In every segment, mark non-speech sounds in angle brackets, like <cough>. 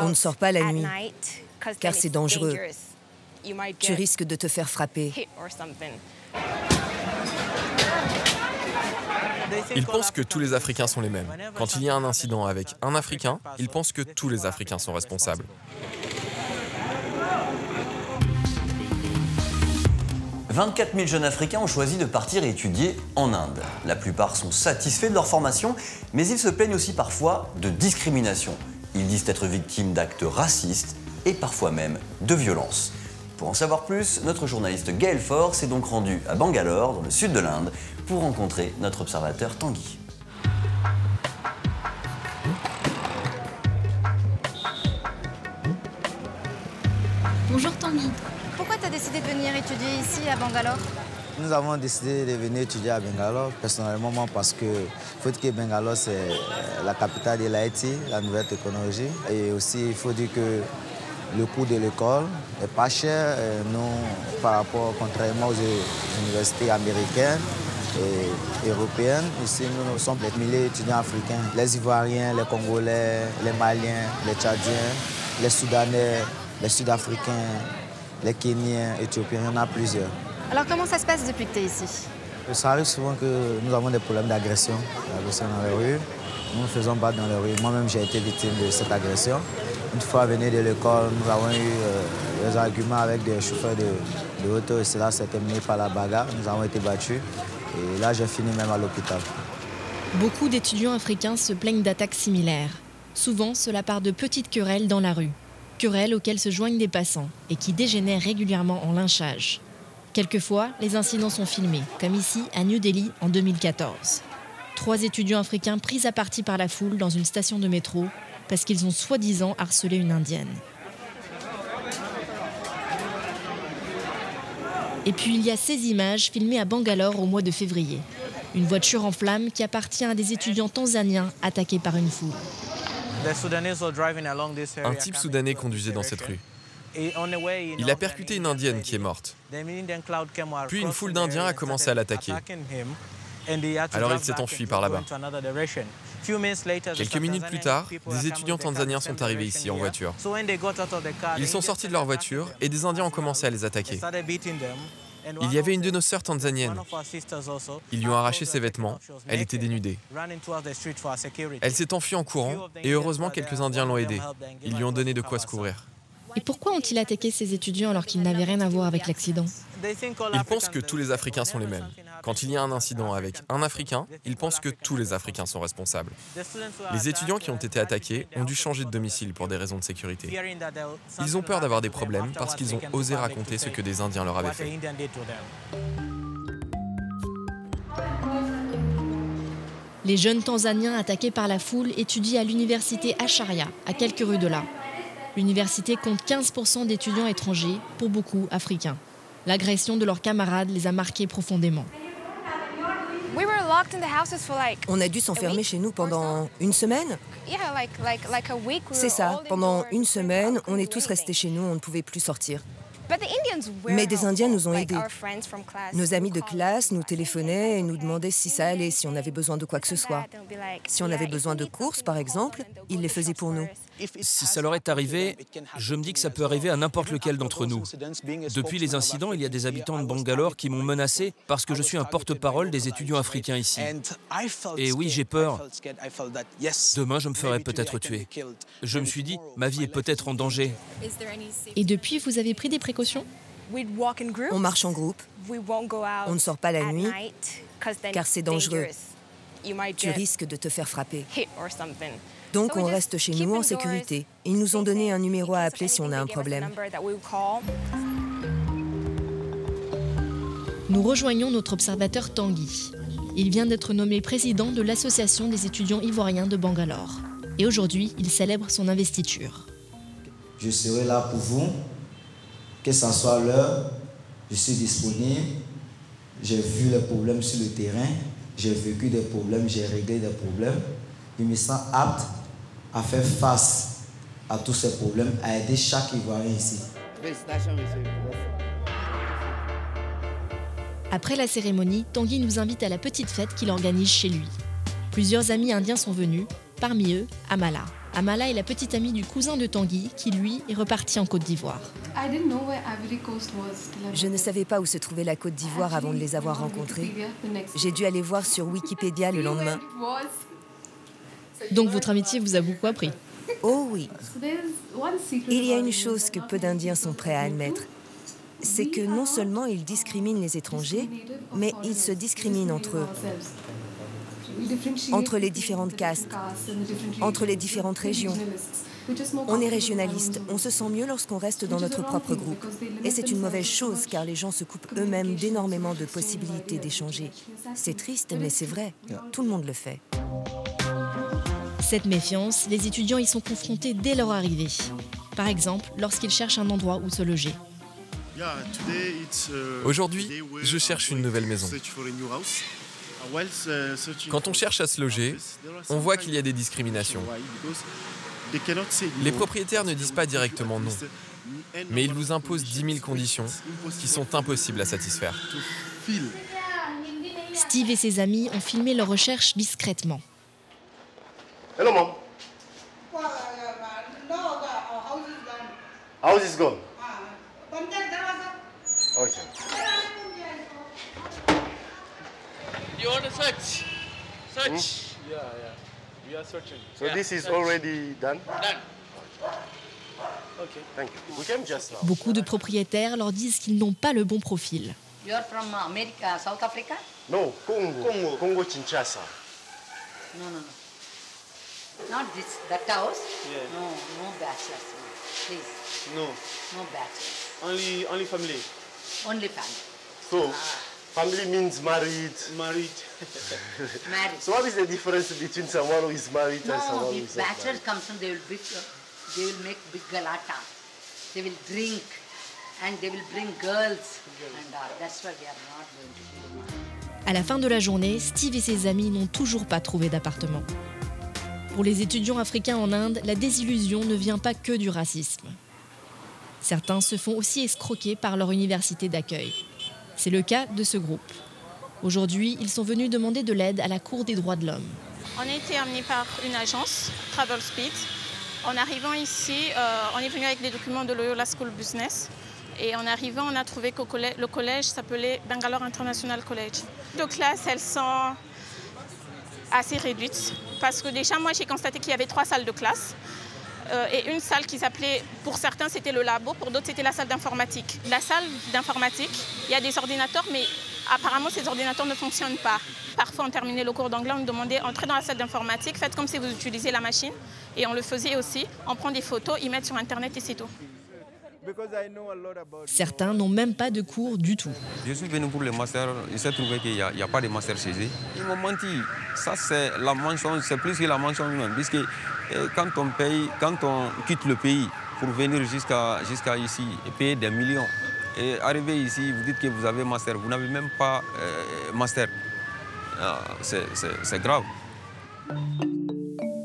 On ne sort pas la nuit, car c'est dangereux. Tu risques de te faire frapper. Ils pensent que tous les Africains sont les mêmes. Quand il y a un incident avec un Africain, ils pensent que tous les Africains sont responsables. 24 000 jeunes Africains ont choisi de partir étudier en Inde. La plupart sont satisfaits de leur formation, mais ils se plaignent aussi parfois de discrimination. Ils disent être victimes d'actes racistes et parfois même de violences. Pour en savoir plus, notre journaliste Gaël Faure s'est donc rendu à Bangalore, dans le sud de l'Inde, pour rencontrer notre observateur Tanguy. Bonjour Tanguy. Pourquoi tu as décidé de venir étudier ici à Bangalore? Nous avons décidé de venir étudier à Bangalore, personnellement moi, parce que faut dire que Bangalore c'est la capitale de l'IT, la nouvelle technologie. Et aussi il faut dire que le coût de l'école n'est pas cher, nous, par rapport, contrairement aux universités américaines et européennes. Ici, nous, sommes des milliers d'étudiants africains, les Ivoiriens, les Congolais, les Maliens, les Tchadiens, les Soudanais, les Sud-Africains, les Kenyans, Éthiopiens, il y en a plusieurs. Alors comment ça se passe depuis que tu es ici Ça arrive souvent que nous avons des problèmes d'agression, d'agression dans les rues. Nous nous faisons battre dans les rues. Moi-même, j'ai été victime de cette agression. Une fois venu de l'école, nous avons eu euh, des arguments avec des chauffeurs de, de auto et cela s'est terminé par la bagarre. Nous avons été battus et là j'ai fini même à l'hôpital. Beaucoup d'étudiants africains se plaignent d'attaques similaires. Souvent, cela part de petites querelles dans la rue. Querelles auxquelles se joignent des passants et qui dégénèrent régulièrement en lynchage. Quelquefois, les incidents sont filmés, comme ici à New Delhi en 2014. Trois étudiants africains pris à partie par la foule dans une station de métro parce qu'ils ont soi-disant harcelé une indienne. Et puis il y a ces images filmées à Bangalore au mois de février. Une voiture en flammes qui appartient à des étudiants tanzaniens attaqués par une foule. Un type soudanais conduisait dans cette rue. Il a percuté une indienne qui est morte. Puis une foule d'Indiens a commencé à l'attaquer. Alors il s'est enfui par là-bas. Quelques minutes plus tard, des étudiants tanzaniens sont arrivés ici en voiture. Ils sont sortis de leur voiture et des Indiens ont commencé à les attaquer. Il y avait une de nos sœurs tanzaniennes. Ils lui ont arraché ses vêtements. Elle était dénudée. Elle s'est enfuie en courant et heureusement quelques Indiens l'ont aidée. Ils lui ont donné de quoi se couvrir. Et pourquoi ont-ils attaqué ces étudiants alors qu'ils n'avaient rien à voir avec l'accident? Ils pensent que tous les Africains sont les mêmes. Quand il y a un incident avec un Africain, ils pensent que tous les Africains sont responsables. Les étudiants qui ont été attaqués ont dû changer de domicile pour des raisons de sécurité. Ils ont peur d'avoir des problèmes parce qu'ils ont osé raconter ce que des Indiens leur avaient fait. Les jeunes Tanzaniens attaqués par la foule étudient à l'université Acharya, à quelques rues de là. L'université compte 15% d'étudiants étrangers, pour beaucoup africains. L'agression de leurs camarades les a marqués profondément. On a dû s'enfermer chez nous pendant une semaine C'est ça, pendant une semaine, on est tous restés chez nous, on ne pouvait plus sortir. Mais des Indiens nous ont aidés. Nos amis de classe nous téléphonaient et nous demandaient si ça allait, si on avait besoin de quoi que ce soit. Si on avait besoin de courses, par exemple, ils les faisaient pour nous. Si ça leur est arrivé, je me dis que ça peut arriver à n'importe lequel d'entre nous. Depuis les incidents, il y a des habitants de Bangalore qui m'ont menacé parce que je suis un porte-parole des étudiants africains ici. Et oui, j'ai peur. Demain, je me ferai peut-être tuer. Je me suis dit, ma vie est peut-être en danger. Et depuis, vous avez pris des précautions On marche en groupe. On ne sort pas la nuit, car c'est dangereux. Tu risques de te faire frapper. Donc on reste chez nous en sécurité. Ils nous ont donné un numéro à appeler si on a un problème. Nous rejoignons notre observateur Tanguy. Il vient d'être nommé président de l'Association des étudiants ivoiriens de Bangalore. Et aujourd'hui, il célèbre son investiture. Je serai là pour vous, que ce soit l'heure, je suis disponible. J'ai vu les problèmes sur le terrain, j'ai vécu des problèmes, j'ai réglé des problèmes. Je me sens apte à faire face à tous ces problèmes, à aider chaque Ivoirien ici. Après la cérémonie, Tanguy nous invite à la petite fête qu'il organise chez lui. Plusieurs amis indiens sont venus, parmi eux Amala. Amala est la petite amie du cousin de Tanguy qui, lui, est reparti en Côte d'Ivoire. Je ne savais pas où se trouvait la Côte d'Ivoire avant de les avoir rencontrés. J'ai dû aller voir sur Wikipédia le lendemain. Donc votre amitié vous a beaucoup appris Oh oui. Il y a une chose que peu d'Indiens sont prêts à admettre. C'est que non seulement ils discriminent les étrangers, mais ils se discriminent entre eux entre les différentes castes, entre les différentes régions. On est régionaliste, on se sent mieux lorsqu'on reste dans notre propre groupe. Et c'est une mauvaise chose car les gens se coupent eux-mêmes d'énormément de possibilités d'échanger. C'est triste, mais c'est vrai. Tout le monde le fait. Cette méfiance, les étudiants y sont confrontés dès leur arrivée. Par exemple, lorsqu'ils cherchent un endroit où se loger. Aujourd'hui, je cherche une nouvelle maison. Quand on cherche à se loger, on voit qu'il y a des discriminations. Les propriétaires ne disent pas directement non, mais ils vous imposent 10 000 conditions qui sont impossibles à satisfaire. Steve et ses amis ont filmé leurs recherches discrètement. Hello, mom. House is gone. You want to search? Search. Hmm? Yeah, yeah. We are searching. So yeah, this is search. already done? Done. Okay. Thank you. We came just now. Beaucoup de propriétaires leur disent qu'ils n'ont pas le bon profil. You are from America, South Africa? No, Congo. Congo, Congo Kinshasa. No, no, no. Not this, that house? Yeah. No, no bachelors. Please. No. No bachelors. Only, only family. Only family. So, ah. Family means married. Married. <laughs> <laughs> married. So what is the difference between someone who is married no, and someone who is not bachelors comes from they will big, they will make big galata. They will drink and they will bring girls and uh, that's why we are not going to do. À la fin de la journée, Steve et ses amis n'ont toujours pas trouvé d'appartement. Pour les étudiants africains en Inde, la désillusion ne vient pas que du racisme. Certains se font aussi escroquer par leur université d'accueil. C'est le cas de ce groupe. Aujourd'hui, ils sont venus demander de l'aide à la Cour des droits de l'homme. On a été amené par une agence, Travel Speed. En arrivant ici, euh, on est venu avec des documents de Loyola School Business. Et en arrivant, on a trouvé que le collège s'appelait Bangalore International College. Les classes, elles sont assez réduites. Parce que déjà, moi, j'ai constaté qu'il y avait trois salles de classe. Euh, et une salle qui s'appelait, pour certains c'était le labo, pour d'autres c'était la salle d'informatique. La salle d'informatique, il y a des ordinateurs, mais apparemment ces ordinateurs ne fonctionnent pas. Parfois on terminait le cours d'anglais, on nous demandait entrez dans la salle d'informatique, faites comme si vous utilisiez la machine. Et on le faisait aussi, on prend des photos, ils mettent sur internet et c'est tout. Certains n'ont même pas de cours du tout. Je suis venu pour le master, il s'est trouvé qu'il n'y a, a, pas de master chez eux. Ils m'ont menti. Ça, c'est la mention, c'est plus que la mention même. Puisque euh, quand on paye, quand on quitte le pays pour venir jusqu'à jusqu'à ici et payer des millions, et arriver ici, vous dites que vous avez master, vous n'avez même pas euh, master. Ah, c'est grave.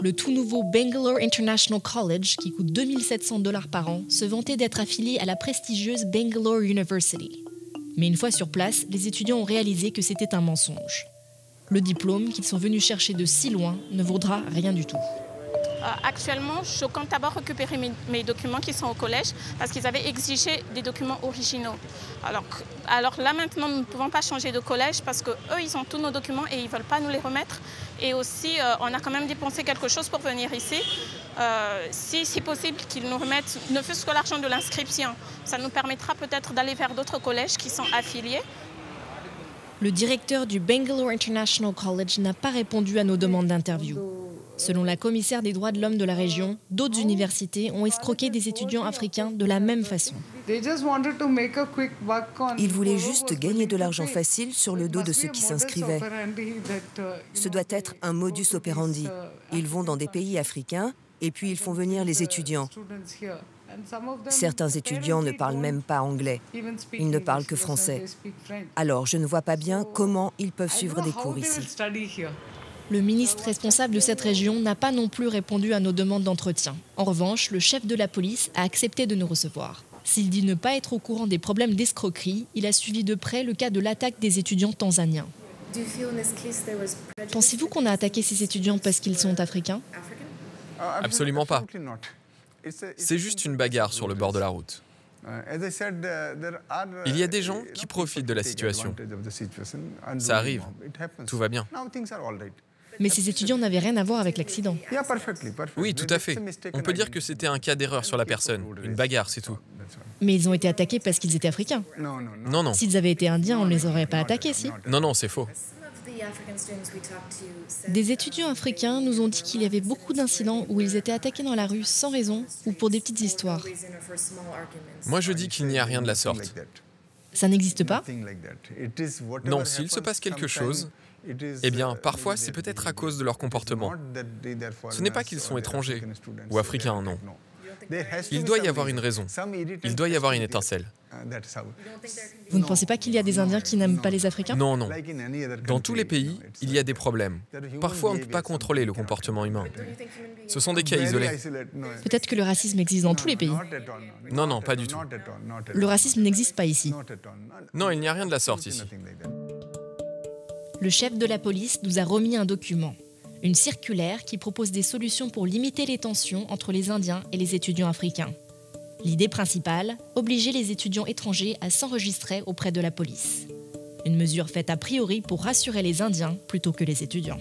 Le tout nouveau Bangalore International College, qui coûte 2700 dollars par an, se vantait d'être affilié à la prestigieuse Bangalore University. Mais une fois sur place, les étudiants ont réalisé que c'était un mensonge. Le diplôme qu'ils sont venus chercher de si loin ne vaudra rien du tout. Euh, actuellement, je compte d'abord récupérer mes, documents qui sont au collège parce qu'ils avaient exigé des documents originaux. Alors, là maintenant, nous ne pouvons pas changer de collège parce qu'eux, ils ont tous nos documents et ils ne veulent pas nous les remettre. Et aussi, euh, on a quand même dépensé quelque chose pour venir ici. Euh, si c'est possible qu'ils nous remettent ne fût-ce que l'argent de l'inscription, ça nous permettra peut-être d'aller vers d'autres collèges qui sont affiliés. Le directeur du Bangalore International College n'a pas répondu à nos demandes d'interview. Selon la commissaire des droits de l'homme de la région, d'autres universités ont escroqué des étudiants africains de la même façon. Ils voulaient juste gagner de l'argent facile sur le dos de ceux qui s'inscrivaient. Ce doit être un modus operandi. Ils vont dans des pays africains et puis ils font venir les étudiants. Certains étudiants ne parlent même pas anglais. Ils ne parlent que français. Alors, je ne vois pas bien comment ils peuvent suivre des cours ici. Le ministre responsable de cette région n'a pas non plus répondu à nos demandes d'entretien. En revanche, le chef de la police a accepté de nous recevoir. S'il dit ne pas être au courant des problèmes d'escroquerie, il a suivi de près le cas de l'attaque des étudiants tanzaniens. Pensez-vous qu'on a attaqué ces étudiants parce qu'ils sont africains? Absolument pas. C'est juste une bagarre sur le bord de la route. Il y a des gens qui profitent de la situation. Ça arrive. Tout va bien. Mais ces étudiants n'avaient rien à voir avec l'accident. Oui, tout à fait. On peut dire que c'était un cas d'erreur sur la personne. Une bagarre, c'est tout. Mais ils ont été attaqués parce qu'ils étaient africains. Non, non. S'ils avaient été indiens, on ne les aurait pas attaqués, si Non, non, c'est faux. Des étudiants africains nous ont dit qu'il y avait beaucoup d'incidents où ils étaient attaqués dans la rue sans raison ou pour des petites histoires. Moi, je dis qu'il n'y a rien de la sorte. Ça n'existe pas Non, s'il se passe quelque chose, eh bien, parfois, c'est peut-être à cause de leur comportement. Ce n'est pas qu'ils sont étrangers ou africains, non. Il doit y avoir une raison. Il doit y avoir une étincelle. Vous ne pensez pas qu'il y a des Indiens qui n'aiment pas les Africains? Non, non. Dans tous les pays, il y a des problèmes. Parfois, on ne peut pas contrôler le comportement humain. Ce sont des cas isolés. Peut-être que le racisme existe dans tous les pays. Non, non, pas du tout. Le racisme n'existe pas ici. Non, il n'y a rien de la sorte ici. Le chef de la police nous a remis un document une circulaire qui propose des solutions pour limiter les tensions entre les Indiens et les étudiants africains. L'idée principale, obliger les étudiants étrangers à s'enregistrer auprès de la police. Une mesure faite a priori pour rassurer les Indiens plutôt que les étudiants.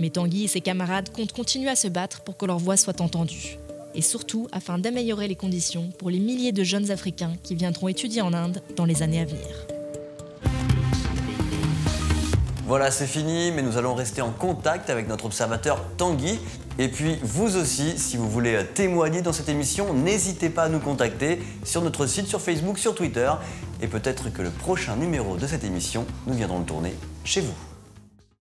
Mais Tanguy et ses camarades comptent continuer à se battre pour que leur voix soit entendue. Et surtout afin d'améliorer les conditions pour les milliers de jeunes Africains qui viendront étudier en Inde dans les années à venir. Voilà, c'est fini, mais nous allons rester en contact avec notre observateur Tanguy. Et puis, vous aussi, si vous voulez témoigner dans cette émission, n'hésitez pas à nous contacter sur notre site, sur Facebook, sur Twitter. Et peut-être que le prochain numéro de cette émission, nous viendrons le tourner chez vous.